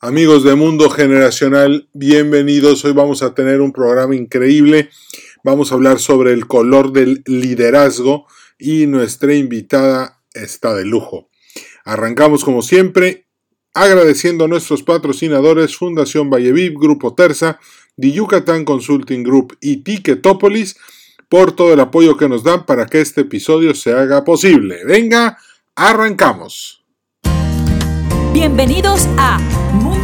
Amigos de Mundo Generacional, bienvenidos. Hoy vamos a tener un programa increíble. Vamos a hablar sobre el color del liderazgo y nuestra invitada está de lujo. Arrancamos como siempre agradeciendo a nuestros patrocinadores Fundación Valleviv, Grupo Terza, The Yucatán Consulting Group y Ticketopolis por todo el apoyo que nos dan para que este episodio se haga posible. Venga, arrancamos. Bienvenidos a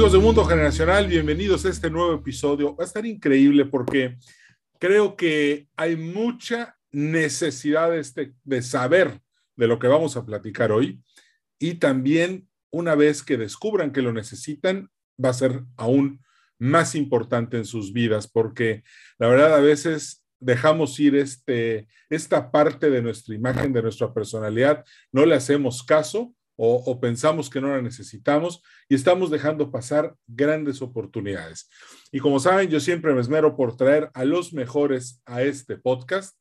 Amigos de Mundo Generacional, bienvenidos a este nuevo episodio. Va a estar increíble porque creo que hay mucha necesidad de, este, de saber de lo que vamos a platicar hoy y también una vez que descubran que lo necesitan, va a ser aún más importante en sus vidas porque la verdad a veces dejamos ir este, esta parte de nuestra imagen, de nuestra personalidad, no le hacemos caso o, pensamos que no la necesitamos y estamos dejando pasar grandes oportunidades. Y como saben, yo siempre me esmero por traer a los mejores a este podcast.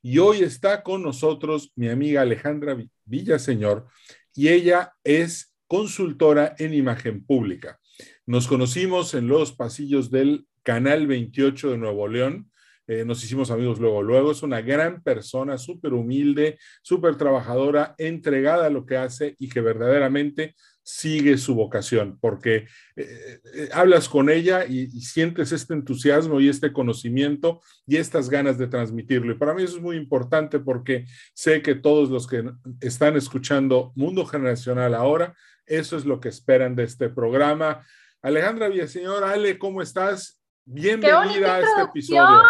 Y hoy está con nosotros mi amiga Alejandra Villaseñor y ella es consultora en imagen pública. Nos conocimos en los pasillos del Canal 28 de Nuevo León eh, nos hicimos amigos luego. Luego es una gran persona, súper humilde, súper trabajadora, entregada a lo que hace y que verdaderamente sigue su vocación, porque eh, eh, hablas con ella y, y, sientes este entusiasmo y este conocimiento y estas ganas de transmitirlo. Y para mí eso es muy importante porque sé que todos los que están escuchando Mundo Generacional ahora, eso es lo que esperan de este programa. Alejandra Villaseñor, Ale, ¿cómo estás? Bienvenida a este episodio.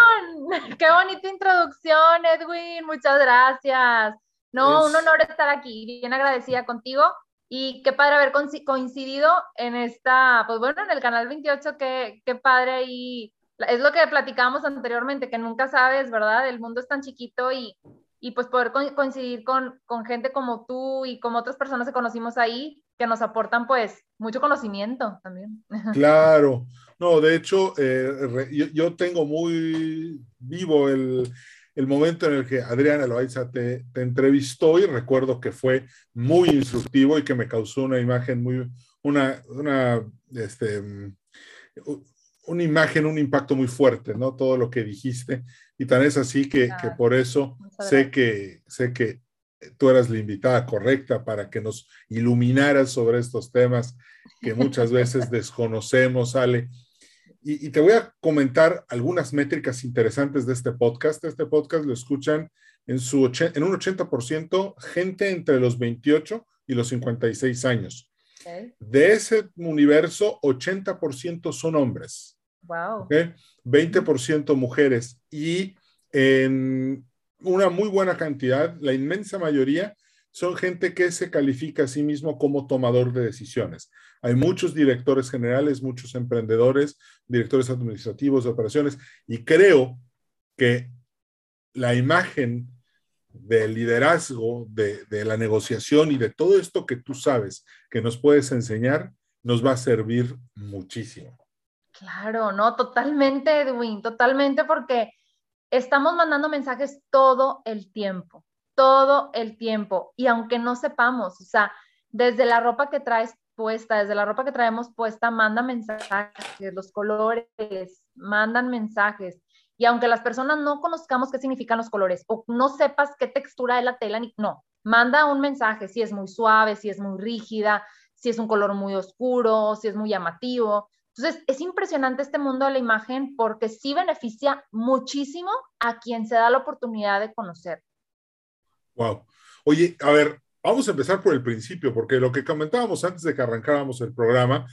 Qué bonita introducción, Edwin. Muchas gracias. No, un honor estar aquí. Bien agradecida contigo. Y qué padre haber coincidido en esta, pues bueno, en el canal 28, qué, qué padre y es lo que platicábamos anteriormente, que nunca sabes, ¿verdad? El mundo es tan chiquito y, y pues poder coincidir con, con, gente como tú y como otras personas que conocimos ahí, que nos aportan pues mucho conocimiento también. Claro, no, de hecho, eh, yo, yo, tengo muy vivo el, el, momento en el que Adriana Loaiza te, te, entrevistó y recuerdo que fue muy instructivo y que me causó una imagen muy, una, una, este, una imagen, un impacto muy fuerte, ¿no? Todo lo que dijiste. Y tan es así que, que por eso sé que, sé que tú eras la invitada correcta para que nos iluminaras sobre estos temas que muchas veces desconocemos, Ale. Y, y, te voy a comentar algunas métricas interesantes de este podcast. Este podcast lo escuchan en, su en un 80% gente entre los 28 y los 56 años. Okay. De ese universo, 80% son hombres. Wow. ¿okay? 20% mujeres. Y en una muy buena cantidad, la inmensa mayoría, son gente que se califica a sí mismo como tomador de decisiones. Hay muchos directores generales, muchos emprendedores, directores administrativos de operaciones, y creo que la imagen del liderazgo, de, de, la negociación y de todo esto que tú sabes que nos puedes enseñar, nos va a servir muchísimo. Claro, no, totalmente, Edwin, totalmente, porque estamos mandando mensajes todo el tiempo, todo el tiempo. Y aunque no sepamos, o sea, desde la ropa que traes puesta, desde la ropa que traemos puesta, manda mensajes, los colores, mandan mensajes. Y aunque las personas no conozcamos qué significan los colores o no sepas qué textura de la tela, no, manda un mensaje, si es muy suave, si es muy rígida, si es un color muy oscuro, si es muy llamativo. Entonces, es impresionante este mundo de la imagen porque sí beneficia muchísimo a quien se da la oportunidad de conocer. Wow. Oye, a ver, vamos a empezar por el principio, porque lo que comentábamos antes de que arrancáramos el programa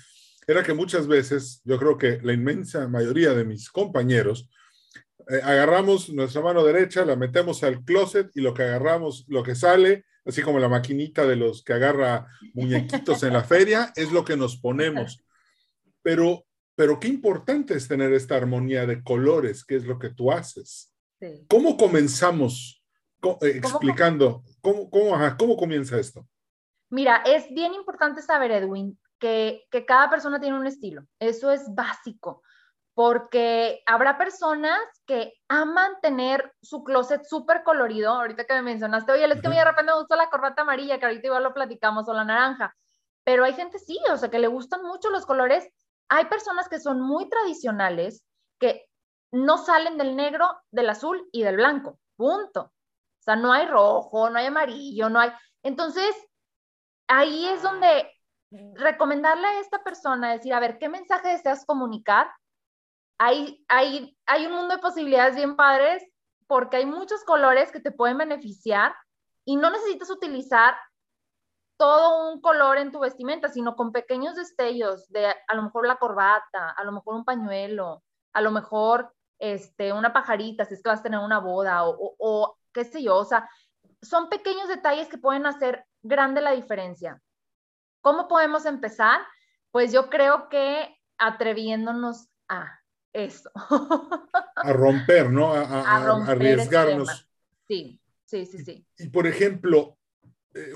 era que muchas veces, yo creo que la inmensa mayoría de mis compañeros, eh, agarramos nuestra mano derecha, la metemos al closet y lo que agarramos, lo que sale, así como la maquinita de los que agarra muñequitos en la feria, es lo que nos ponemos pero pero qué importante es tener esta armonía de colores, que es lo que tú haces. Sí. ¿Cómo comenzamos eh, explicando? ¿Cómo, cómo, ¿Cómo comienza esto? Mira, es bien importante saber, Edwin, que, que cada persona tiene un estilo. Eso es básico porque habrá personas que aman tener su closet súper colorido. Ahorita que me mencionaste, oye, es que a mí de repente me gusta la corbata amarilla, que ahorita igual lo platicamos, o la naranja. Pero hay gente sí, o sea, que le gustan mucho los colores. Hay personas que son muy tradicionales, que no salen del negro, del azul y del blanco. Punto. O sea, no hay rojo, no hay amarillo, no hay. Entonces, ahí es donde recomendarle a esta persona, decir, a ver, ¿qué mensaje deseas comunicar? hay, hay, hay un mundo de posibilidades bien padres porque hay muchos colores que te pueden beneficiar y no necesitas utilizar todo un color en tu vestimenta, sino con pequeños destellos de a lo mejor la corbata, a lo mejor un pañuelo, a lo mejor este, una pajarita, si es que vas a tener una boda o, o qué sé yo, o sea, son pequeños detalles que pueden hacer grande la diferencia. ¿Cómo podemos empezar? Pues yo creo que atreviéndonos a eso. a romper, ¿no? A, arriesgarnos. Sí, sí, sí, sí. Y, por ejemplo,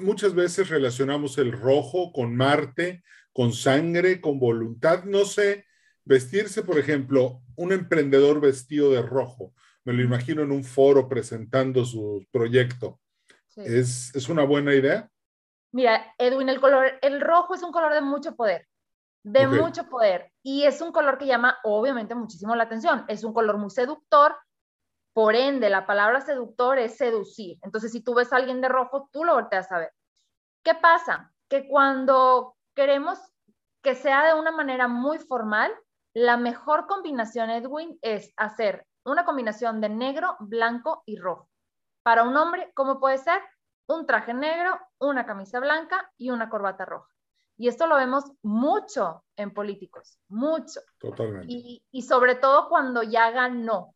muchas veces relacionamos el rojo con Marte, con sangre, con voluntad. No sé, vestirse, por ejemplo, un emprendedor vestido de rojo. Me lo imagino en un foro presentando su proyecto. ¿Es, ¿Es una buena idea? Mira, Edwin, el color, el rojo es un color de mucho poder de mucho poder. Y es un color que llama obviamente muchísimo la atención. Es un color muy seductor. Por ende, la palabra seductor es seducir. Entonces, si tú ves a alguien de rojo, tú lo volteas a ver. ¿Qué pasa? Que cuando queremos que sea de una manera muy formal, la mejor combinación, Edwin, es hacer una combinación de negro, blanco y rojo. Para un hombre, ¿cómo puede ser? Un traje negro, una camisa blanca y una corbata roja. Y esto lo vemos mucho en políticos, mucho. Totalmente. Y, sobre todo cuando ya ganó.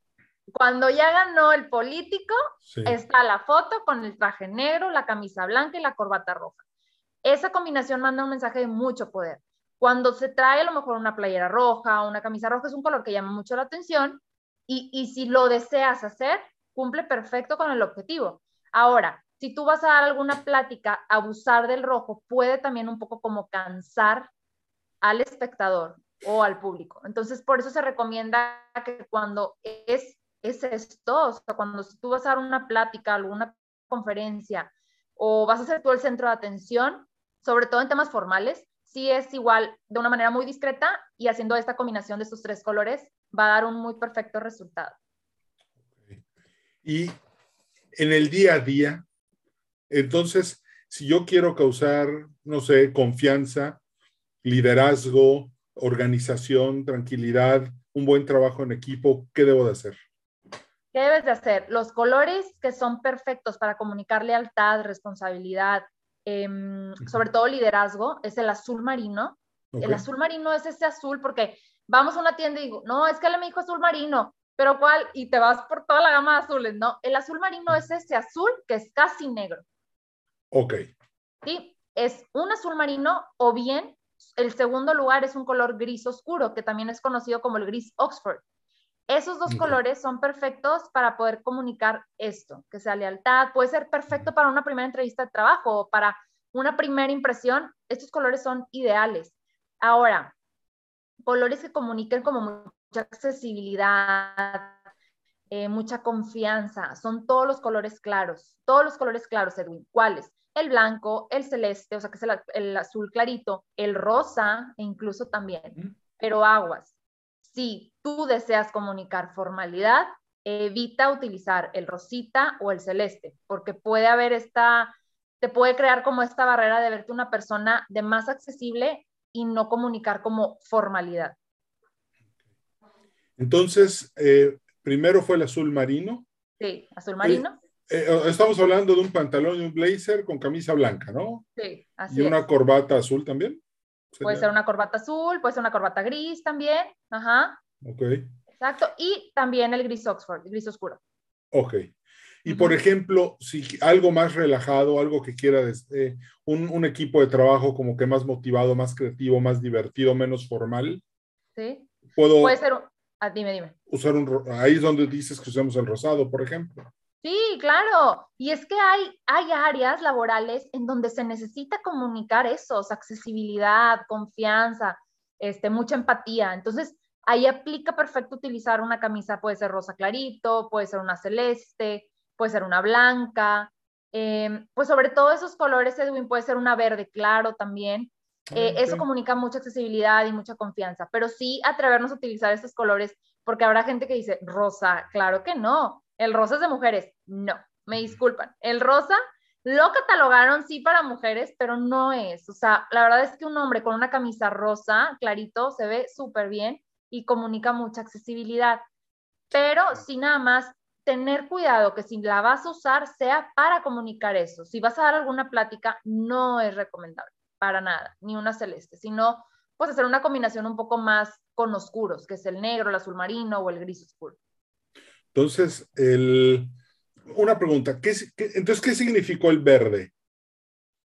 Cuando ya ganó el político, está la foto con el traje negro, la camisa blanca y la corbata roja. Esa combinación manda un mensaje de mucho poder. Cuando se trae a lo mejor una playera roja o una camisa roja, es un color que llama mucho la atención y, y si lo deseas hacer, cumple perfecto con el objetivo. Ahora, si tú vas a dar alguna plática, abusar del rojo puede también un poco como cansar al espectador o al público. Entonces, por eso se recomienda que cuando es, es esto, o sea, cuando tú vas a dar una plática, alguna conferencia o vas a ser tú el centro de atención, sobre todo en temas formales, sí es igual de una manera muy discreta y haciendo esta combinación de estos tres colores va a dar un muy perfecto resultado. Y en el día a día, entonces, si yo quiero causar, no sé, confianza, liderazgo, organización, tranquilidad, un buen trabajo en equipo, ¿qué debo de hacer? ¿Qué debes de hacer? Los colores que son perfectos para comunicar lealtad, responsabilidad, em, sobre todo liderazgo, es el azul marino. El azul marino es ese azul porque vamos a una tienda y digo, no, es que él me dijo azul marino, pero ¿cuál? Y te vas por toda la gama de azules, ¿no? El azul marino es ese azul que es casi negro. Ok. Sí, es un azul marino o bien el segundo lugar es un color gris oscuro, que también es conocido como el gris Oxford. Esos dos colores son perfectos para poder comunicar esto, que sea lealtad, puede ser perfecto para una primera entrevista de trabajo o para una primera impresión. Estos colores son ideales. Ahora, colores que comuniquen como mucha accesibilidad, eh, mucha confianza, son todos los colores claros, todos los colores claros, Edwin. ¿Cuáles? el blanco, el celeste, o sea que es el, azul clarito, el rosa e incluso también. Pero aguas, si tú deseas comunicar formalidad, evita utilizar el rosita o el celeste, porque puede haber esta, te puede crear como esta barrera de verte una persona de más accesible y no comunicar como formalidad. Entonces, eh, primero fue el azul marino. Sí, azul marino. Eh, estamos hablando de un pantalón y un blazer con camisa blanca, ¿no? Sí, así ¿Y una corbata azul también? Puede ser una corbata azul, puede ser una corbata gris también. Ajá. Ok. Exacto. Y también el gris Oxford, el gris oscuro. Ok. Y por ejemplo, si algo más relajado, algo que quiera, eh, un, un, equipo de trabajo como que más motivado, más creativo, más divertido, menos formal. Sí. puedo Puede ser, un- ah, dime, dime. usar un, ahí es donde dices que usamos el rosado, por ejemplo. Sí, claro. Y es que hay, hay áreas laborales en donde se necesita comunicar eso, o sea, accesibilidad, confianza, este, mucha empatía. Entonces, ahí aplica perfecto utilizar una camisa, puede ser rosa clarito, puede ser una celeste, puede ser una blanca. eh, pues sobre todo esos colores, Edwin, puede ser una verde claro también. Eh, Ah, Eso comunica mucha accesibilidad y mucha confianza, pero sí atrevernos a utilizar estos colores, porque habrá gente que dice, rosa, claro que no, el rosa es de mujeres. No, me disculpan, el rosa lo catalogaron sí para mujeres, pero no es. O sea, la verdad es que un hombre con una camisa rosa, clarito, se ve súper bien y comunica mucha accesibilidad. Pero sí nada más tener cuidado que si la vas a usar sea para comunicar eso. Si vas a dar alguna plática, no es recomendable para nada, ni una celeste, sino pues hacer una combinación un poco más con oscuros, que es el negro, el azul marino o el gris oscuro. Entonces, el, una pregunta, ¿qué, es- qué- entonces, ¿qué significó el verde?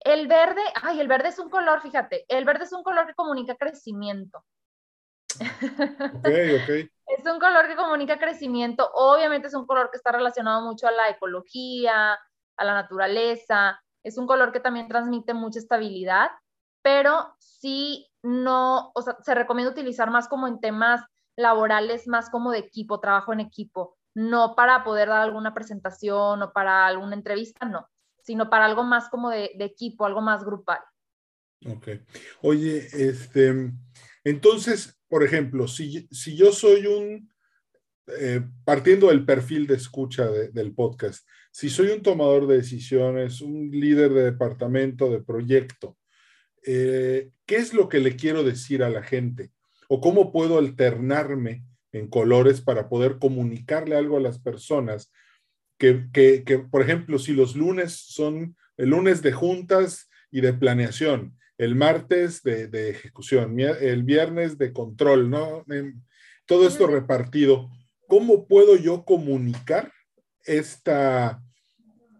El verde, ay, el verde es un color, fíjate, el verde es un color que comunica crecimiento. Ok, ok. Es un color que comunica crecimiento. Obviamente es un color que está relacionado mucho a la ecología, a la naturaleza. Es un color que también transmite mucha estabilidad, pero sí no, o sea, se recomienda utilizar más como en temas laborales, más como de equipo, trabajo en equipo, no para poder dar alguna presentación o para alguna entrevista, no, sino para algo más como de, equipo, algo más grupal. Ok. Oye, este, entonces, por ejemplo, si, si yo soy un, eh, partiendo del perfil de escucha de- del podcast, si soy un tomador de decisiones, un líder de departamento, de proyecto, eh, ¿qué es lo que le quiero decir a la gente? ¿O cómo puedo alternarme en colores para poder comunicarle algo a las personas? Que, que, que, por ejemplo, si los lunes son el lunes de juntas y de planeación, el martes de, de ejecución, el viernes de control, ¿no? Todo esto repartido. ¿Cómo puedo yo comunicar esta,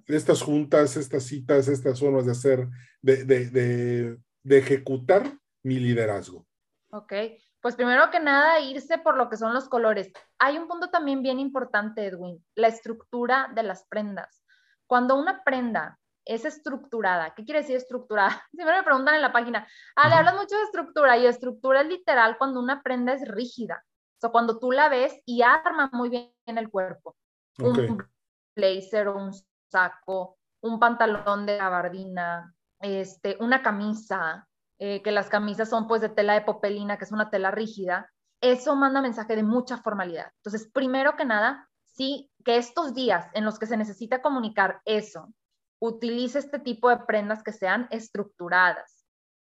estas juntas, estas citas, estas formas de hacer, de, de, de, de ejecutar mi liderazgo? Ok, pues primero que nada, irse por lo que son los colores. Hay un punto también bien importante, Edwin, la estructura de las prendas. Cuando una prenda es estructurada, ¿qué quiere decir estructurada? Siempre me preguntan en la página, ah, le hablas mucho de estructura y estructura es literal cuando una prenda es rígida. O sea, cuando tú la ves y arma muy bien el cuerpo. Ok, Un blazer, un saco, un pantalón de gabardina, este, una camisa, eh, que las camisas son pues de tela de popelina, que es una tela rígida, eso manda mensaje de mucha formalidad. Entonces, primero que nada, sí, que estos días en los que se necesita comunicar eso, utilice este tipo de prendas que sean estructuradas.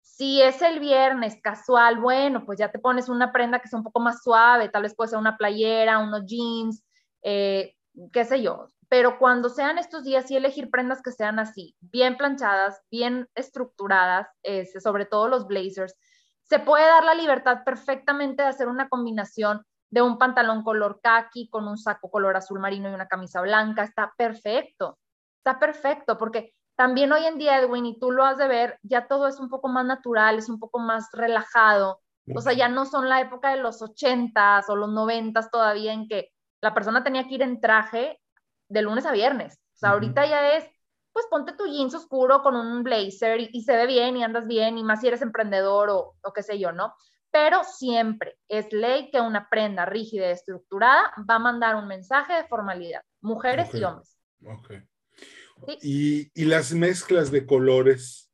Si es el viernes casual, bueno, pues ya te pones una prenda que sea un poco más suave, tal vez puede ser una playera, unos jeans, eh, qué sé yo. Pero cuando sean estos días, sí elegir prendas que sean así, bien planchadas, bien estructuradas, sobre todo los blazers. Se puede dar la libertad perfectamente de hacer una combinación de un pantalón color khaki con un saco color azul marino y una camisa blanca. Está perfecto, está perfecto, porque también hoy en día, Edwin, y tú lo has de ver, ya todo es un poco más natural, es un poco más relajado. O sea, ya no son la época de los ochentas o los noventas todavía en que la persona tenía que ir en traje de lunes a viernes. O sea, ahorita ya es, pues ponte tu jeans oscuro con un blazer y, y se ve bien y andas bien, y más si eres emprendedor o, o qué sé yo, ¿no? Pero siempre es ley que una prenda rígida y estructurada va a mandar un mensaje de formalidad, mujeres y hombres. ok. Sí. Y, y las mezclas de colores,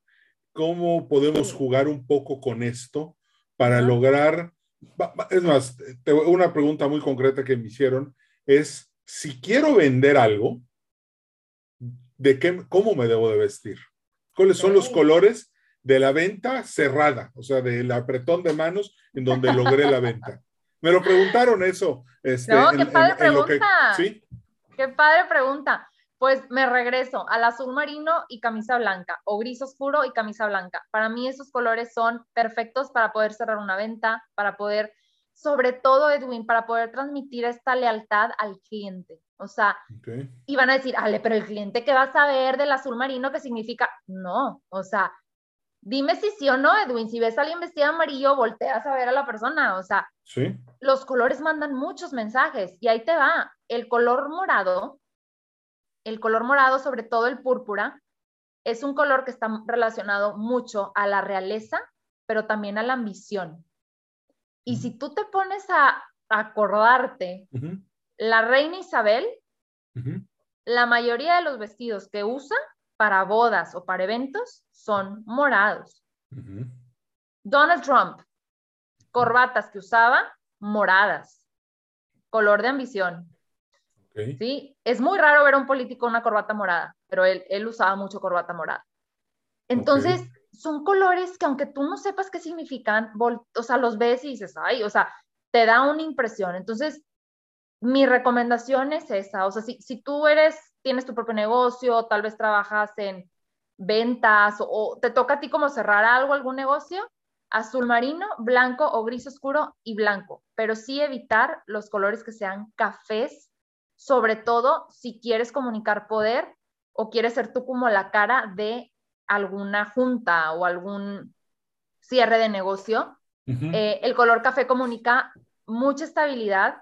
¿cómo podemos jugar un poco con esto para lograr? Es más, una pregunta muy concreta que me hicieron es, si quiero vender algo, ¿de qué, cómo me debo de vestir? ¿Cuáles son los colores de la venta cerrada? O sea, del apretón de manos en donde logré la venta. Me lo preguntaron eso. Este, No, qué en- padre en lo que- pregunta. sí, Qué padre pregunta. Pues me regreso al azul marino y camisa blanca, o gris oscuro y camisa blanca. Para mí esos colores son perfectos para poder cerrar una venta, para poder, sobre todo Edwin, para poder transmitir esta lealtad al cliente. O sea, ok. y van a decir, Ale, pero el cliente que va a saber del azul marino, ¿qué significa? No, o sea, dime si sí o no, Edwin. Si ves a alguien vestido amarillo, volteas a ver a la persona. O sea, ¿Sí? los colores mandan muchos mensajes y ahí te va. El color morado, el color morado, sobre todo el púrpura, es un color que está relacionado mucho a la realeza, pero también a la ambición. Y si tú te pones a acordarte, la reina Isabel, la mayoría de los vestidos que usa para bodas o para eventos son morados. Donald Trump, corbatas que usaba moradas, color de ambición. ¿Sí? Es muy raro ver a un político una corbata morada, pero él, él usaba mucho corbata morada. Entonces, son colores que aunque tú no sepas qué significan, o sea, los ves y dices, ay, o sea, te da una impresión. Entonces, mi recomendación es esa, o sea, si, si tú eres, tienes tu propio negocio, tal vez trabajas en ventas o, o te toca a ti como cerrar algo, algún negocio, azul marino, blanco o gris oscuro y blanco, pero sí evitar los colores que sean cafés, sobre todo si quieres comunicar poder o quieres ser tú como la cara de alguna junta o algún cierre de negocio. Eh, el color café comunica mucha estabilidad,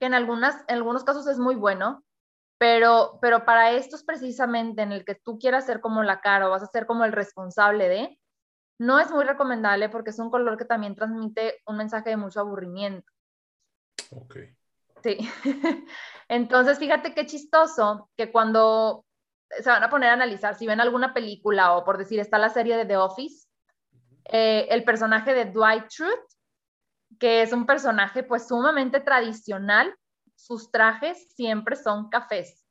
que en, algunas, en algunos casos es muy bueno, pero, pero para estos precisamente en el que tú quieras ser como la cara o vas a ser como el responsable de, no es muy recomendable porque es un color que también transmite un mensaje de mucho aburrimiento. Ok. Sí. Entonces, fíjate qué chistoso que cuando se van a poner a analizar, si ven alguna película o por decir, está la serie de The Office, eh, el personaje de Dwight Truth, que es un personaje pues sumamente tradicional, sus trajes siempre son cafés,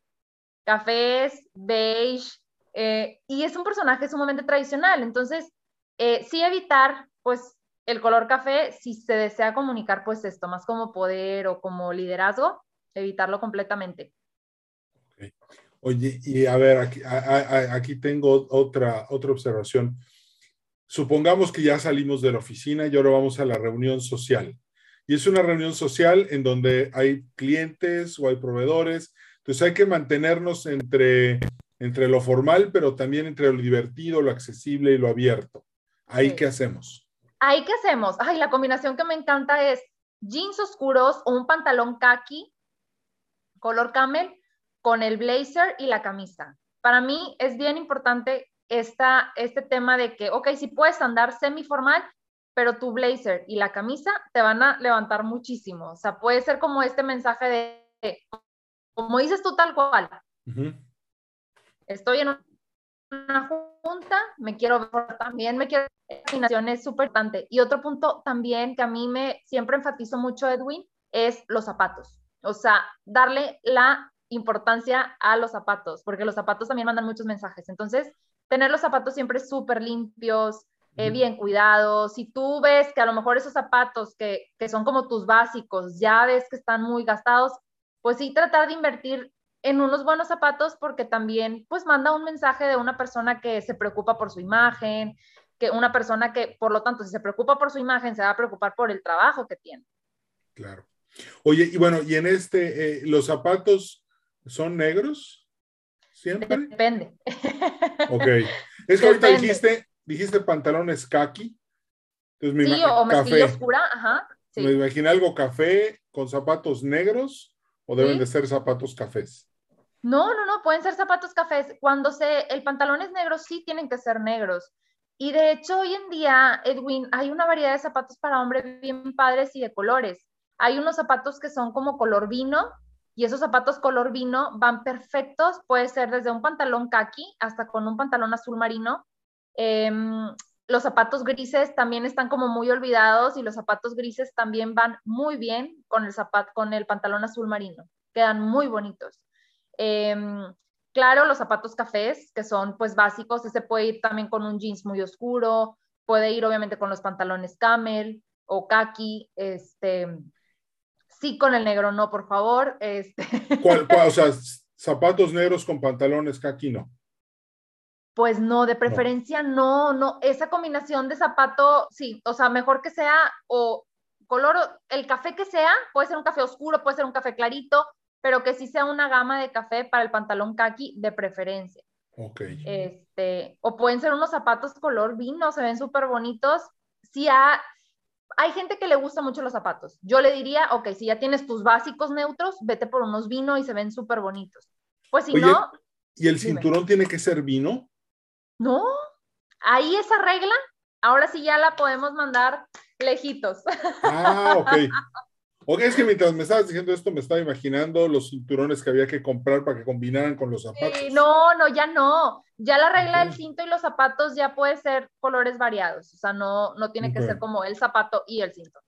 cafés, beige, eh, y es un personaje sumamente tradicional. Entonces, eh, sí evitar pues el color café si se desea comunicar pues esto, más como poder o como liderazgo, evitarlo completamente. Oye, y a ver, aquí, aquí tengo otra, otra observación. Supongamos que ya salimos de la oficina y ahora vamos a la reunión social. Y es una reunión social en donde hay clientes o hay proveedores. Entonces hay que mantenernos entre, entre lo formal, pero también entre lo divertido, lo accesible y lo abierto. ¿Ahí qué hacemos? ¿Ahí qué hacemos? Ay, la combinación que me encanta es jeans oscuros o un pantalón khaki, color camel, con el blazer y la camisa. Para mí es bien importante esta, este tema de que, ok, si puedes andar semi-formal, pero tu blazer y la camisa te van a levantar muchísimo. O sea, puede ser como este mensaje de, como dices tú tal cual. Estoy en una junta, me quiero ver también, me quiero... La es súper importante. Y otro punto también que a mí me siempre enfatizo mucho, Edwin, es los zapatos. O sea, darle la importancia a los zapatos, porque los zapatos también mandan muchos mensajes. Entonces, tener los zapatos siempre súper limpios, eh, bien cuidados. Si tú ves que a lo mejor esos zapatos que, que son como tus básicos, ya ves que están muy gastados, pues sí tratar de invertir en unos buenos zapatos porque también pues manda un mensaje de una persona que se preocupa por su imagen, que una persona que por lo tanto si se preocupa por su imagen se va a preocupar por el trabajo que tiene. Claro. Oye, y bueno, y en este, eh, los zapatos ¿Son negros? ¿Siempre? Depende. Ok. Es que ahorita dijiste, dijiste pantalones kaki. Entonces, sí, o mezclilla oscura, ajá. Me imaginé algo café con zapatos negros o deben de ser zapatos cafés. No, no, no, pueden ser zapatos cafés. Cuando se, el pantalón es negro, sí tienen que ser negros. Y de hecho, hoy en día, Edwin, hay una variedad de zapatos para hombre bien padres y de colores. Hay unos zapatos que son como color vino, y esos zapatos color vino van perfectos, puede ser desde un pantalón kaki hasta con un pantalón azul marino. Em, los zapatos grises también están como muy olvidados y los zapatos grises también van muy bien con el, zapato, con el pantalón azul marino, quedan muy bonitos. Em, claro, los zapatos cafés, que son pues básicos, ese puede ir también con un jeans muy oscuro, puede ir obviamente con los pantalones camel o kaki, este, sí con el negro, no, por favor. Este... ¿Cuál, o sea, zapatos negros con pantalones kaki, no. Pues no, de preferencia no. no, Esa combinación de zapato, sí, o sea, mejor que sea o color, el café que sea, puede ser un café oscuro, puede ser un café clarito, pero que sí sea una gama de café para el pantalón kaki de preferencia. Ok. Este, o pueden ser unos zapatos color vino, se ven súper bonitos. Si hay gente que le gusta mucho los zapatos. Yo le diría, ok, si ya tienes tus básicos neutros, vete por unos vino y se ven súper bonitos. Pues si no... ¿Y el cinturón tiene que ser vino? No, ahí esa regla, ahora sí ya la podemos mandar lejitos. Ah, ok. Ok, es que mientras me estabas diciendo esto, me estaba imaginando los cinturones que había que comprar para que combinaran con los zapatos. no, no, ya no. Ya la regla del cinto y los zapatos ya puede ser colores variados. O sea, no, no tiene que ser como el zapato y el cinto.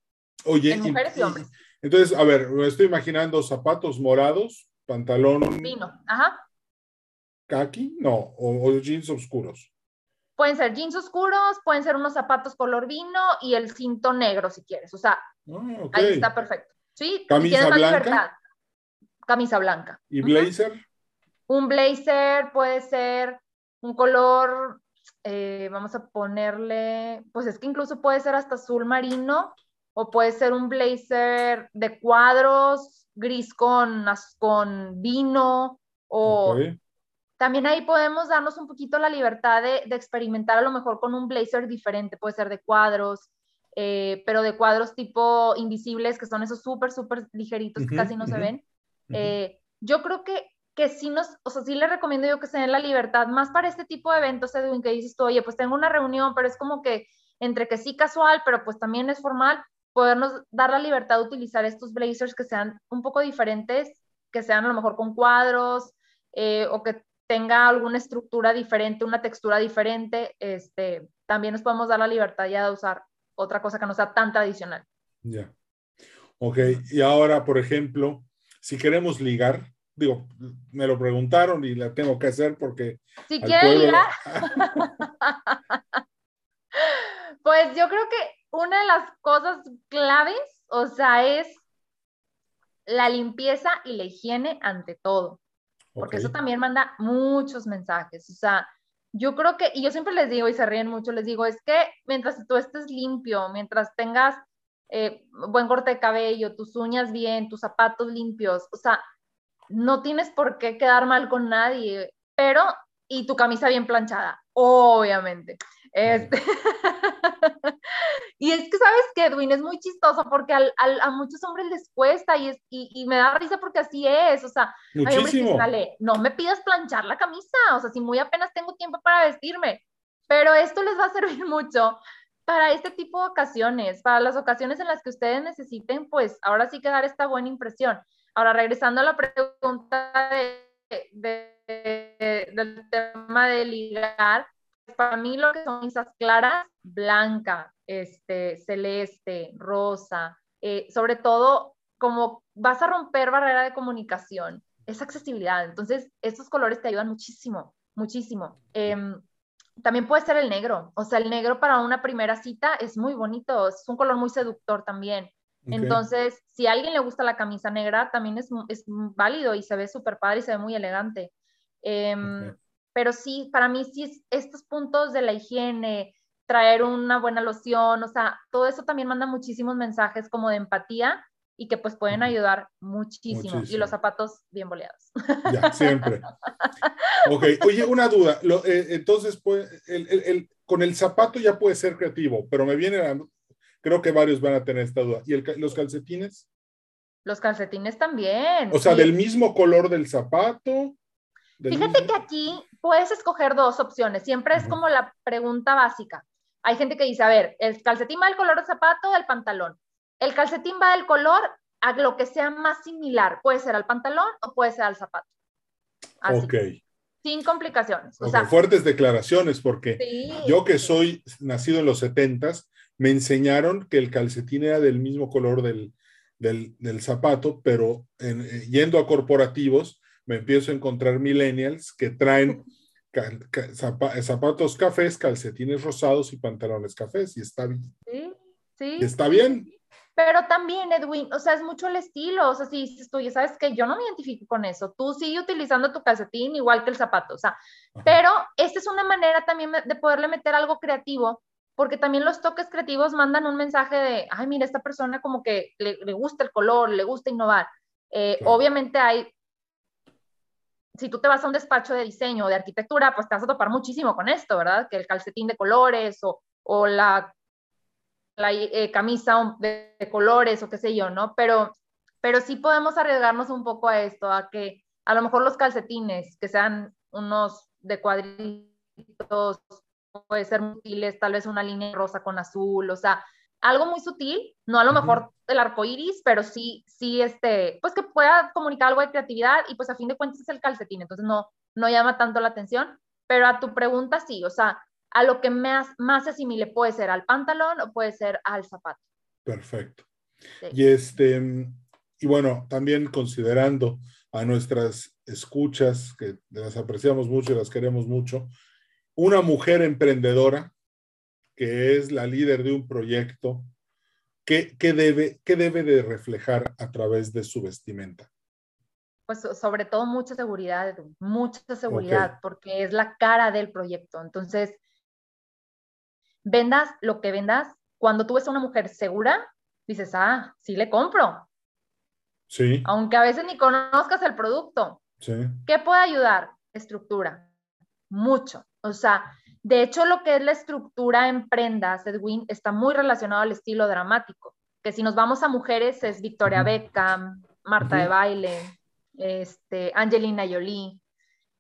Oye, en mujeres y, hombres. Entonces, a ver, me estoy imaginando zapatos morados, pantalón. Vino, ajá. ¿Kaki? No, o, jeans oscuros. Pueden ser jeans oscuros, pueden ser unos zapatos color vino y el cinto negro si quieres. O sea, Ah, Ahí está perfecto. Sí, camisa blanca. Camisa blanca. ¿Y blazer? Un blazer puede ser un color, eh, vamos a ponerle, pues es que incluso puede ser hasta azul marino o puede ser un blazer de cuadros, gris con, con vino o también ahí podemos darnos un poquito la libertad de, de, experimentar a lo mejor con un blazer diferente, puede ser de cuadros, eh, pero de cuadros tipo invisibles, que son esos súper, súper ligeritos que casi no se ven. Eh, yo creo que, que sí nos, o sea, sí les recomiendo yo que se den la libertad, más para este tipo de eventos, Edwin, que dices tú, oye, pues tengo una reunión, pero es como que entre que sí casual, pero pues también es formal, podernos dar la libertad de utilizar estos blazers que sean un poco diferentes, que sean a lo mejor con cuadros, eh, o que tenga alguna estructura diferente, una textura diferente, este, también nos podemos dar la libertad ya de usar otra cosa que no sea tan tradicional. Ya. Ok, y ahora, por ejemplo, si queremos ligar, digo, me lo preguntaron y la tengo que hacer porque... Si quiere ligar, pues yo creo que una de las cosas claves, o sea, es la limpieza y la higiene ante todo, porque eso también manda muchos mensajes, o sea, yo creo que, y yo siempre les digo, y se ríen mucho, les digo, es que mientras tú estés limpio, mientras tengas eh, buen corte de cabello, tus uñas bien, tus zapatos limpios, o sea, no tienes por qué quedar mal con nadie, pero, y tu camisa bien planchada, obviamente. Este, y es que, ¿sabes que Edwin? Es muy chistoso porque al, a muchos hombres les cuesta y, es, y, me da risa porque así es. O sea, hombres que sale, no me pidas planchar la camisa, o sea, si muy apenas tengo tiempo para vestirme. Pero esto les va a servir mucho para este tipo de ocasiones, para las ocasiones en las que ustedes necesiten, pues ahora sí que dar esta buena impresión. Ahora, regresando a la pregunta de, del tema de ligar, para mí lo que son camisas claras, blanca, este, celeste, rosa, eh, sobre todo como vas a romper barrera de comunicación, es accesibilidad. Entonces, estos colores te ayudan muchísimo, muchísimo. Em, también puede ser el negro, o sea, el negro para una primera cita es muy bonito, es un color muy seductor también. Entonces, si a alguien le gusta la camisa negra, también es, es válido y se ve súper padre y se ve muy elegante. Em, pero sí, para mí sí, estos puntos de la higiene, traer una buena loción, o sea, todo eso también manda muchísimos mensajes como de empatía y que pues pueden ayudar muchísimo. Y los zapatos bien boleados. Ya, siempre. ok, oye, una duda. Eh, entonces, pues, el, con el zapato ya puede ser creativo, pero me viene, creo que varios van a tener esta duda. ¿Y los calcetines? Los calcetines también. O sea, del mismo color del zapato. Fíjate que aquí puedes escoger dos opciones, siempre es como la pregunta básica. Hay gente que dice, a ver, el calcetín va del color del zapato o del pantalón. El calcetín va del color a lo que sea más similar, puede ser al pantalón o puede ser al zapato. ok. Sin complicaciones. O sea, fuertes declaraciones, porque yo que soy nacido en los setentas, me enseñaron que el calcetín era del mismo color del, del, zapato, pero eh, yendo a corporativos, me empiezo a encontrar millennials que traen zapatos cafés, calcetines rosados y pantalones cafés, y está bien. Sí, sí. está bien. Pero también, Edwin, o sea, es mucho el estilo, o sea, si dices tú, ya sabes que yo no me identifico con eso, tú sigue utilizando tu calcetín igual que el zapato, o sea, pero esta es una manera también de poderle meter algo creativo, porque también los toques creativos mandan un mensaje de, ay, mira, esta persona como que le, gusta el color, le gusta innovar. Eh, obviamente hay si tú te vas a un despacho de diseño o de arquitectura, pues te vas a topar muchísimo con esto, ¿verdad? Que el calcetín de colores o, o la, la eh, camisa de, colores o qué sé yo, ¿no? Pero, pero sí podemos arriesgarnos un poco a esto, a que a lo mejor los calcetines, que sean unos de cuadritos, puede ser útiles, tal vez una línea rosa con azul, o sea, algo muy sutil, no a lo mejor el arco iris, pero sí, sí, este, pues que pueda comunicar algo de creatividad y pues a fin de cuentas es el calcetín, entonces no, no llama tanto la atención, pero a tu pregunta sí, o sea, a lo que más, más asimile puede ser al pantalón o puede ser al zapato. Perfecto. Y este, y bueno, también considerando a nuestras escuchas, que las apreciamos mucho y las queremos mucho, una mujer emprendedora que es la líder de un proyecto, ¿qué, debe, qué debe de reflejar a través de su vestimenta? Pues sobre todo mucha seguridad, mucha seguridad, porque es la cara del proyecto. Entonces, vendas lo que vendas, cuando tú ves a una mujer segura, dices, ah, sí le compro. Sí. Aunque a veces ni conozcas el producto. Sí. ¿Qué puede ayudar? Estructura. Mucho. O sea, de hecho, lo que es la estructura en prendas, Edwin, está muy relacionado al estilo dramático. Que si nos vamos a mujeres es Victoria Beckham, Marta de Baile, este, Angelina Jolie.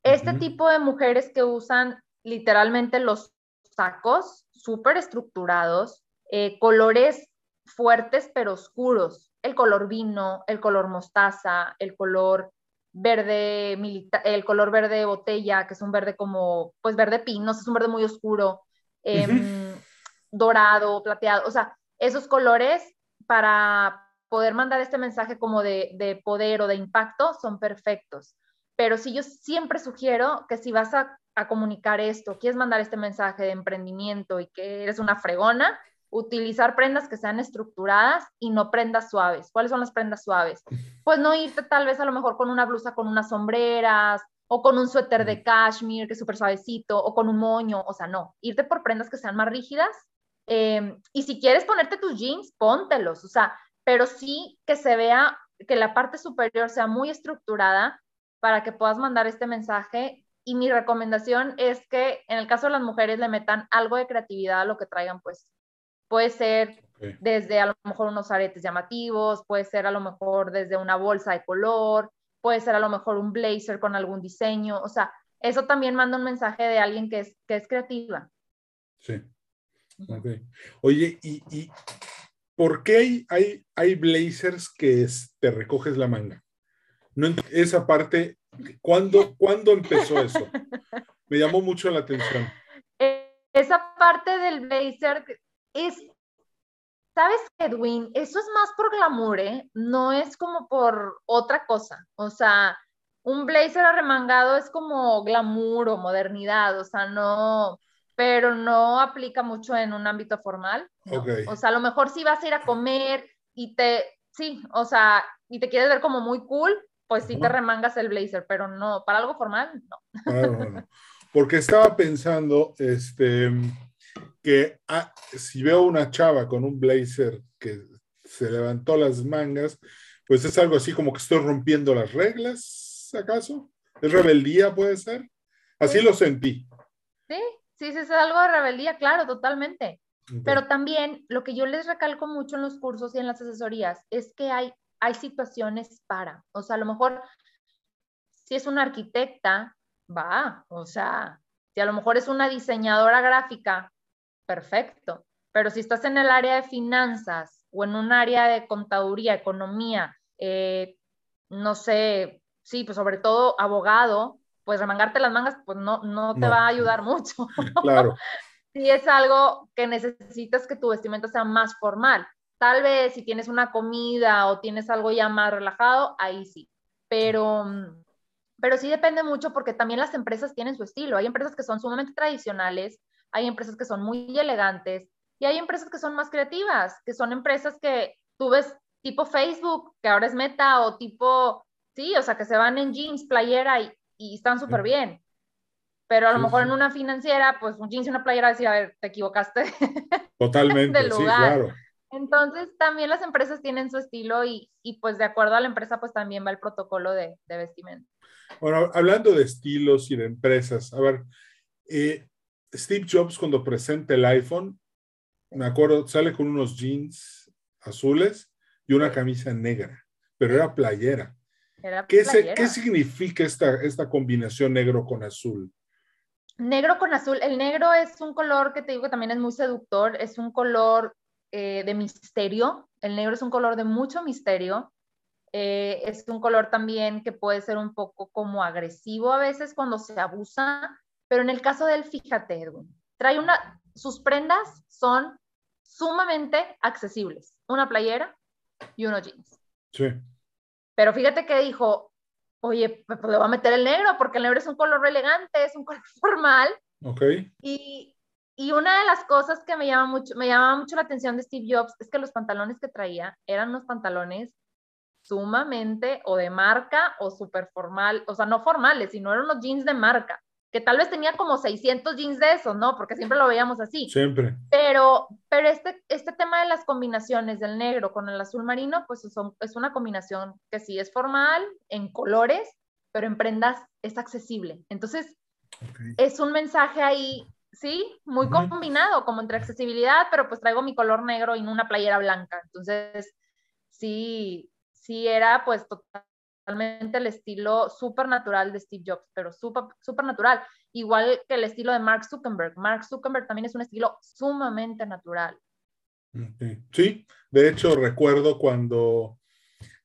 Este tipo de mujeres que usan literalmente los sacos súper estructurados, eh, colores fuertes pero oscuros, el color vino, el color mostaza, el color verde militar, el color verde botella, que es un verde como, pues verde pinos, es un verde muy oscuro, em, dorado, plateado, o sea, esos colores para poder mandar este mensaje como de, de, poder o de impacto son perfectos. Pero si yo siempre sugiero que si vas a, a comunicar esto, quieres mandar este mensaje de emprendimiento y que eres una fregona, utilizar prendas que sean estructuradas y no prendas suaves. ¿Cuáles son las prendas suaves? Pues no irte tal vez a lo mejor con una blusa con unas sombreras o con un suéter de cashmere que es súper suavecito o con un moño, o sea, no, irte por prendas que sean más rígidas. Em, y si quieres ponerte tus jeans, póntelos, o sea, pero sí que se vea que la parte superior sea muy estructurada para que puedas mandar este mensaje. Y mi recomendación es que en el caso de las mujeres le metan algo de creatividad a lo que traigan pues Puede ser desde a lo mejor unos aretes llamativos, puede ser a lo mejor desde una bolsa de color, puede ser a lo mejor un blazer con algún diseño, o sea, eso también manda un mensaje de alguien que es, que es creativa. Sí. Oye, ¿y, por qué hay, hay, hay blazers que te recoges la manga? No, esa parte, ¿cuándo, ¿cuándo empezó eso? Me llamó mucho la atención. Eh, esa parte del blazer es, ¿sabes, Edwin? Eso es más por glamour, ¿eh? No es como por otra cosa. O sea, un blazer arremangado es como glamour o modernidad, o sea, no, pero no aplica mucho en un ámbito formal. O sea, a lo mejor si vas a ir a comer y te, sí, o sea, y te quieres ver como muy cool, pues sí te remangas el blazer, pero no, para algo formal, no. Porque estaba pensando, este, que ah, si veo una chava con un blazer que se levantó las mangas, pues es algo así como que estoy rompiendo las reglas, ¿acaso? ¿Es rebeldía, puede ser? Así lo sentí. Sí, sí, sí, es algo de rebeldía, claro, totalmente. Pero también lo que yo les recalco mucho en los cursos y en las asesorías es que hay, hay situaciones para, o sea, a lo mejor si es una arquitecta, va, o sea, si a lo mejor es una diseñadora gráfica, perfecto. Pero si estás en el área de finanzas o en un área de contaduría, economía, eh, no sé, sí, pues sobre todo abogado, pues remangarte las mangas, pues no, no te va a ayudar mucho. Claro. si es algo que necesitas que tu vestimenta sea más formal. Tal vez si tienes una comida o tienes algo ya más relajado, ahí sí. Pero, pero sí depende mucho porque también las empresas tienen su estilo. Hay empresas que son sumamente tradicionales, hay empresas que son muy elegantes y hay empresas que son más creativas, que son empresas que tú ves tipo Facebook, que ahora es Meta, o tipo, sí, o sea, que se van en jeans, playera y, y están súper bien. Pero a lo mejor en una financiera, pues un jeans y una playera decía, a ver, te equivocaste. Totalmente, sí, claro. Entonces, también las empresas tienen su estilo y, y, pues de acuerdo a la empresa, pues también va el protocolo de, de vestimenta. Bueno, hablando de estilos y de empresas, a ver, eh, Steve Jobs cuando presenta el iPhone, me acuerdo, sale con unos jeans azules y una camisa negra, pero era playera. Era ¿Qué, playera. ¿Qué, significa esta, esta combinación negro con azul? Negro con azul. El negro es un color que te digo que también es muy seductor, es un color eh, de misterio. El negro es un color de mucho misterio. Eh, es un color también que puede ser un poco como agresivo a veces cuando se abusa, pero en el caso de él, fíjate, Edwin, trae una, sus prendas son sumamente accesibles. Una playera y unos jeans. Sí. Pero fíjate que dijo, oye, pues le voy a meter el negro porque el negro es un color elegante, es un color formal. Ok. Y, y una de las cosas que me llama mucho, me llama mucho la atención de Steve Jobs es que los pantalones que traía eran unos pantalones sumamente o de marca o súper formal, o sea, no formales, sino eran unos jeans de marca, que tal vez tenía como 600 jeans de esos, ¿no? Porque siempre lo veíamos así. Siempre. Pero, pero este, este tema de las combinaciones del negro con el azul marino, pues son, es una combinación que sí es formal, en colores, pero en prendas es accesible. Entonces, okay. es un mensaje ahí, sí, muy uh -huh. combinado, como entre accesibilidad, pero pues traigo mi color negro en una playera blanca. Entonces, sí, sí era pues totalmente el estilo súper natural de Steve Jobs, pero super natural, igual que el estilo de Mark Zuckerberg. Mark Zuckerberg también es un estilo sumamente natural. Sí, de hecho recuerdo cuando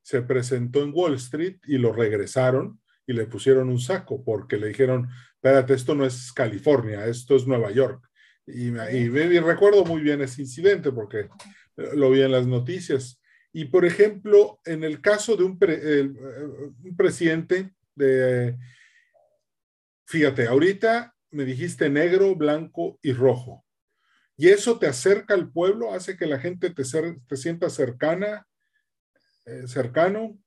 se presentó en Wall Street y lo regresaron y le pusieron un saco porque le dijeron, espérate, esto no es California, esto es Nueva York. Y, y, y recuerdo muy bien ese incidente porque lo vi en las noticias. Y por ejemplo, en el caso de el, un presidente de, fíjate, ahorita me dijiste negro, blanco y rojo. Y eso te acerca al pueblo, hace que la gente te, te sienta cercana, eh, cercano.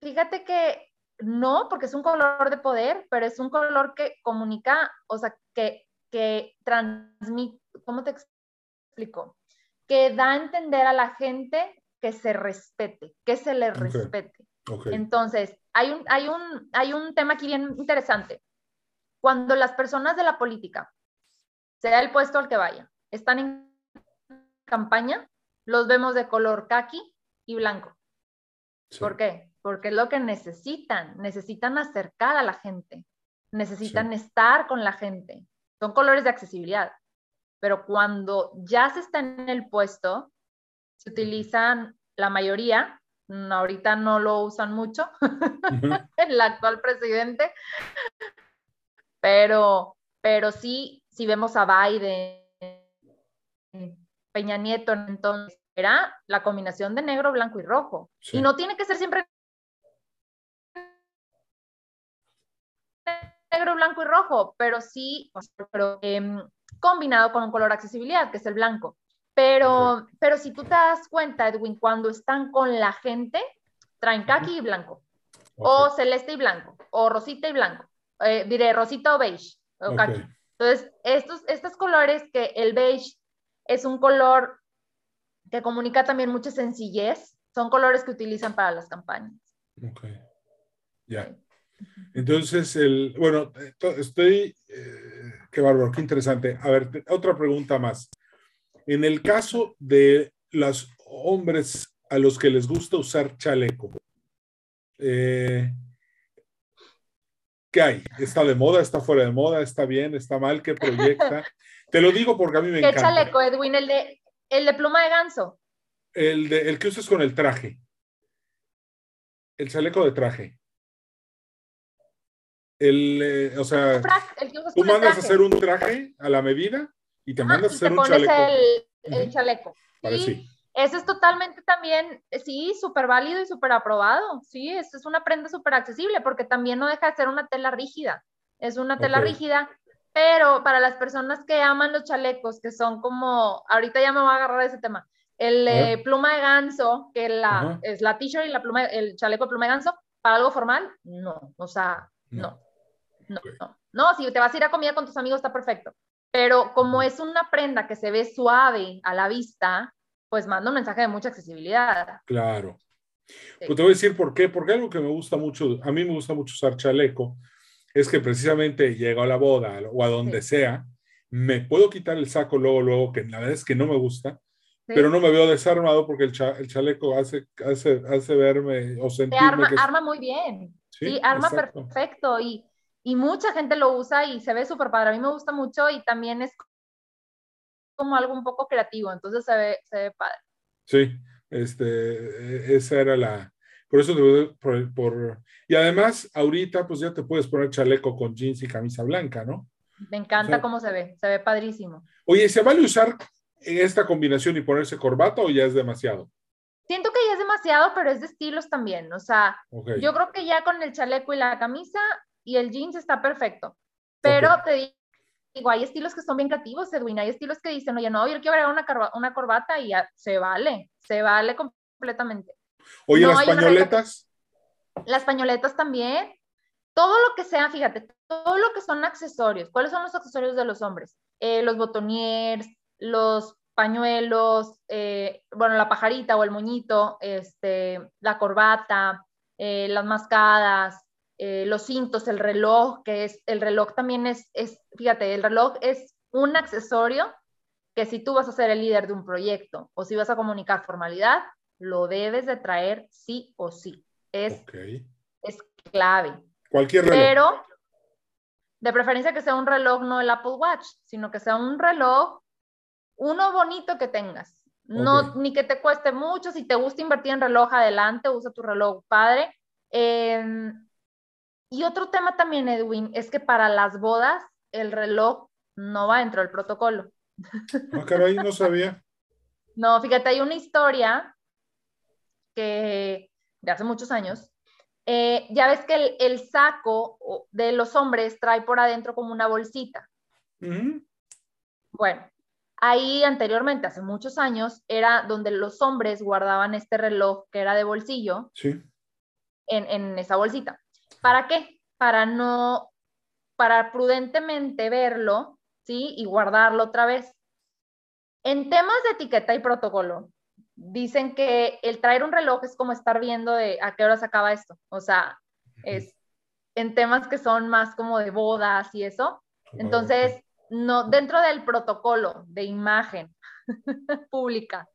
Fíjate que no, porque es un color de poder, pero es un color que comunica, o sea, que, que transmite, ¿cómo te explico? Que da a entender a la gente que se respete, que se le okay. respete. Okay. Entonces, hay un, hay, un, hay un tema aquí bien interesante. Cuando las personas de la política, sea el puesto al que vaya, están en campaña, los vemos de color kaki y blanco. Sí. ¿Por qué? Porque es lo que necesitan. Necesitan acercar a la gente. Necesitan sí. estar con la gente. Son colores de accesibilidad. Pero cuando ya se está en el puesto, se utilizan la mayoría, ahorita no lo usan mucho, uh -huh. el actual presidente, pero, pero sí, si vemos a Biden, Peña Nieto, entonces era la combinación de negro, blanco y rojo. Sí. Y no tiene que ser siempre negro, blanco y rojo, pero sí, pero, eh, combinado con un color accesibilidad, que es el blanco. Pero, okay. pero si tú te das cuenta, Edwin, cuando están con la gente, traen kaki y blanco, okay. o celeste y blanco, o rosita y blanco, eh, diré rosita o beige, o kaki. Entonces, estos, estos colores que el beige es un color que comunica también mucha sencillez, son colores que utilizan para las campañas. Ok, ya. Entonces, el, bueno, estoy, eh, qué bárbaro, qué interesante. A ver, otra pregunta más. En el caso de los hombres a los que les gusta usar chaleco, eh, ¿qué hay? ¿Está de moda? ¿Está fuera de moda? ¿Está bien? ¿Está mal? ¿Qué proyecta? Te lo digo porque a mí me ¿Qué encanta. ¿Qué chaleco, Edwin? ¿El de, ¿El de pluma de ganso? El, de, el que usas con el traje. El chaleco de traje. El, eh, o sea, el frac, el tú mandas a hacer un traje a la medida y te mandas ah, a hacer te un chaleco. El, el uh -huh. chaleco. Vale, sí. sí. Eso es totalmente también, sí, súper válido y súper aprobado. Sí, es, es una prenda súper accesible porque también no deja de ser una tela rígida. Es una tela okay. rígida, pero para las personas que aman los chalecos, que son como, ahorita ya me voy a agarrar ese tema, el eh, pluma de ganso, que la, uh -huh. es la t-shirt y la pluma, el chaleco de pluma de ganso, para algo formal, no, o sea, no, no, okay. no, no, si te vas a ir a comida con tus amigos está perfecto, pero como es una prenda que se ve suave a la vista, pues manda un mensaje de mucha accesibilidad. Claro. Pues te voy a decir por qué, porque algo que me gusta mucho, a mí me gusta mucho usar chaleco, es que precisamente llego a la boda o a donde sea, me puedo quitar el saco luego, luego, que la verdad es que no me gusta, pero no me veo desarmado porque el, chaleco hace, hace, hace verme o sentirme arma, arma muy bien. Sí, arma perfecto y, y mucha gente lo usa y se ve súper padre. A mí me gusta mucho y también es como algo un poco creativo, entonces se ve, se ve padre. Sí, este, e, esa era la, por eso, por, por, y además, ahorita pues ya te puedes poner chaleco con jeans y camisa blanca, ¿no? Me encanta cómo se ve, se ve padrísimo. Oye, ¿se vale usar esta combinación y ponerse corbata o ya es demasiado? Siento que ya es demasiado, pero es de estilos también. O sea, yo creo que ya con el chaleco y la camisa y el jeans está perfecto. Pero te digo, hay estilos que son bien creativos, Edwin. Hay estilos que dicen, oye, no, yo quiero agregar una, una corbata y ya se vale, se vale completamente. Oye, las pañoletas. Las pañoletas también. Todo lo que sea, fíjate, todo lo que son accesorios. ¿Cuáles son los accesorios de los hombres? Eh, los botoniers, los pañuelos, eh, bueno, la pajarita o el moñito, este, la corbata, eh, las mascadas, los cintos, el reloj, que es, el reloj también es, es, fíjate, el reloj es un accesorio que si tú vas a ser el líder de un proyecto o si vas a comunicar formalidad, lo debes de traer sí o sí. Es, es clave. Cualquier reloj. Pero de preferencia que sea un reloj, no el Apple Watch, sino que sea un reloj, uno bonito que tengas. No, ni que te cueste mucho. Si te gusta invertir en reloj, adelante, usa tu reloj padre. Em, y otro tema también, Edwin, es que para las bodas el reloj no va dentro del protocolo. Ah, caray, no sabía. no, fíjate, hay una historia que de hace muchos años, eh, ya ves que el, saco de los hombres trae por adentro como una bolsita. Bueno, ahí anteriormente, hace muchos años, era donde los hombres guardaban este reloj que era de bolsillo sí. en, en esa bolsita. ¿Para qué? Para no, para prudentemente verlo, ¿sí? Y guardarlo otra vez. En temas de etiqueta y protocolo, dicen que el traer un reloj es como estar viendo de a qué hora se acaba esto. O sea, es en temas que son más como de bodas y eso. Entonces, no, dentro del protocolo de imagen pública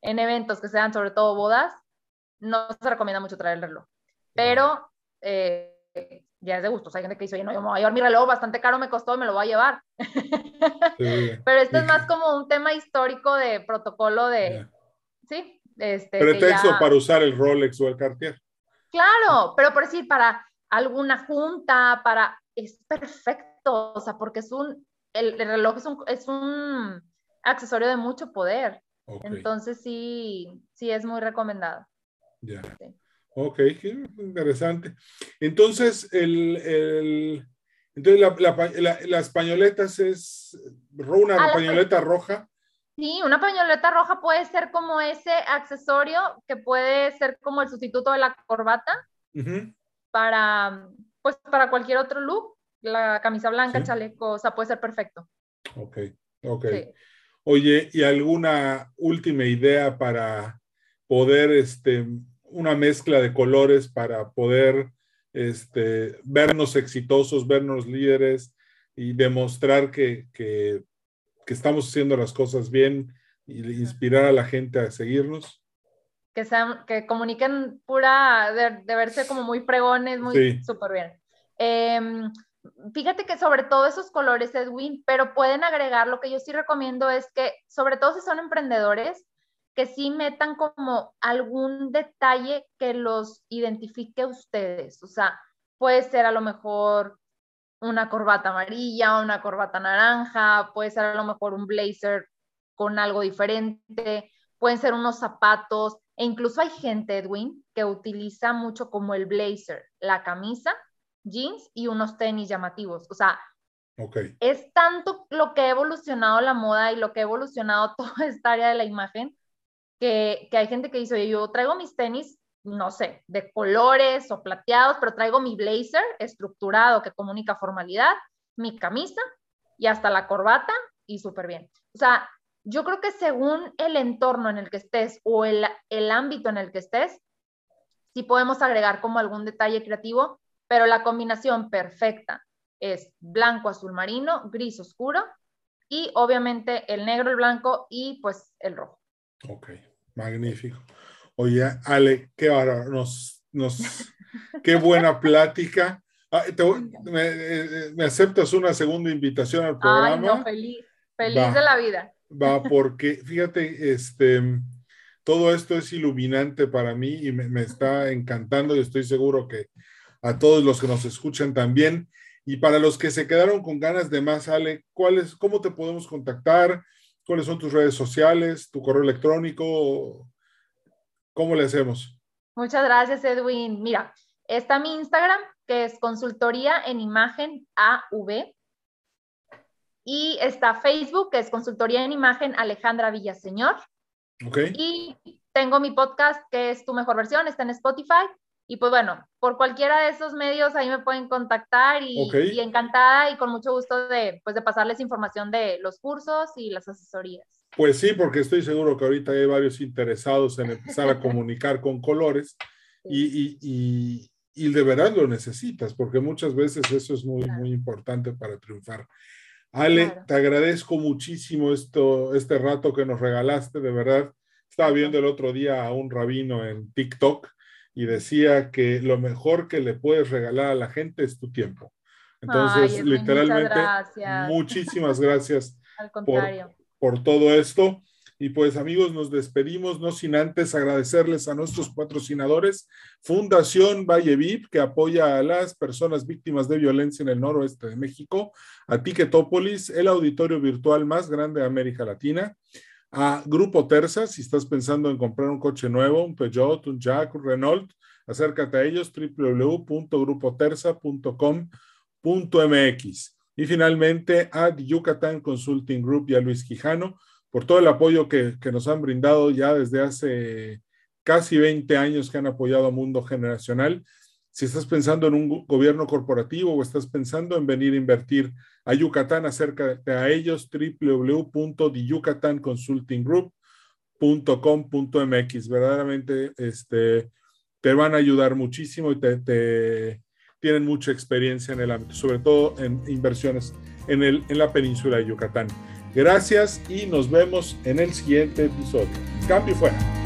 en eventos que sean sobre todo bodas, no se recomienda mucho traer el reloj. Pero eh, ya es de gusto. hay gente que dice, oye, no, yo me voy a llevar mi reloj, bastante caro me costó me lo voy a llevar. Pero esto es más como un tema histórico de protocolo de, sí. Este, Pretexto para usar el Rolex o el Cartier. Claro, pero por decir, para alguna junta, para, es perfecto, o sea, porque es un, el, reloj es un, es un, accesorio de mucho poder. Entonces sí, sí es muy recomendado. Ya. Ok, interesante. Entonces, el, el entonces la, las pañoletas es una ah, pañoleta roja Sí, una pañoleta roja puede ser como ese accesorio que puede ser como el sustituto de la corbata para, pues, para cualquier otro look. La camisa blanca, chaleco, o sea, puede ser perfecto. Ok, ok. Oye, ¿y alguna última idea para poder, este, una mezcla de colores para poder este, vernos exitosos, vernos líderes y demostrar que, que que estamos haciendo las cosas bien y inspirar a la gente a seguirnos. Que, sean, que comuniquen pura, de, verse como muy pregones, muy súper bien. Em, fíjate que sobre todo esos colores, Edwin, pero pueden agregar, lo que yo sí recomiendo es que, sobre todo si son emprendedores, que sí metan como algún detalle que los identifique a ustedes. O sea, puede ser a lo mejor una corbata amarilla, una corbata naranja, puede ser a lo mejor un blazer con algo diferente, pueden ser unos zapatos, e incluso hay gente, Edwin, que utiliza mucho como el blazer, la camisa, jeans y unos tenis llamativos. O sea, es tanto lo que ha evolucionado la moda y lo que ha evolucionado toda esta área de la imagen, que, hay gente que dice, yo traigo mis tenis no sé, de colores o plateados, pero traigo mi blazer estructurado que comunica formalidad, mi camisa y hasta la corbata y súper bien. O sea, yo creo que según el entorno en el que estés o el, el ámbito en el que estés, sí podemos agregar como algún detalle creativo, pero la combinación perfecta es blanco, azul marino, gris oscuro y obviamente el negro, el blanco y pues el rojo. Ok, magnífico. Oye, Ale, qué ahora nos, nos, qué buena plática. Ah, me, me, aceptas una segunda invitación al programa? Ay, no, feliz, feliz de la vida. Va, porque fíjate, este, todo esto es iluminante para mí y me, me, está encantando y estoy seguro que a todos los que nos escuchan también. Y para los que se quedaron con ganas de más, Ale, ¿cuál es, ¿cómo te podemos contactar? ¿Cuáles son tus redes sociales, tu correo electrónico? ¿Cómo le hacemos? Muchas gracias, Edwin. Mira, está mi Instagram, que es consultoría en imagen AV. Y está Facebook, que es consultoría en imagen Alejandra Villaseñor. Okay. Y tengo mi podcast, que es Tu Mejor Versión, está en Spotify. Y pues bueno, por cualquiera de esos medios ahí me pueden contactar y, encantada y con mucho gusto de, pues, de pasarles información de los cursos y las asesorías. Pues sí, porque estoy seguro que ahorita hay varios interesados en empezar a comunicar con colores y, y, y, de verdad lo necesitas, porque muchas veces eso es muy, muy importante para triunfar. Ale, te agradezco muchísimo esto, este rato que nos regalaste, de verdad. Estaba viendo el otro día a un rabino en TikTok y decía que lo mejor que le puedes regalar a la gente es tu tiempo. Entonces, literalmente, muchísimas gracias por, todo esto. Y pues amigos, nos despedimos, no sin antes agradecerles a nuestros patrocinadores, Fundación Valle VIP, que apoya a las personas víctimas de violencia en el noroeste de México, a Ticketopolis, el auditorio virtual más grande de América Latina, a Grupo Terza, si estás pensando en comprar un coche nuevo, un Peugeot, un Jack, un Renault, acércate a ellos www.grupoterza.com.mx. Y finalmente a Yucatán Consulting Group y a Luis Quijano por todo el apoyo que, que nos han brindado ya desde hace casi 20 años que han apoyado a Mundo Generacional si estás pensando en un gobierno corporativo o estás pensando en venir a invertir a Yucatán, acércate a ellos www.yucatanconsultinggroup.com.mx. Verdaderamente este, te van a ayudar muchísimo y te, tienen mucha experiencia en el ámbito, sobre todo en inversiones en, el, en la península de Yucatán. Gracias y nos vemos en el siguiente episodio. Cambio fuera.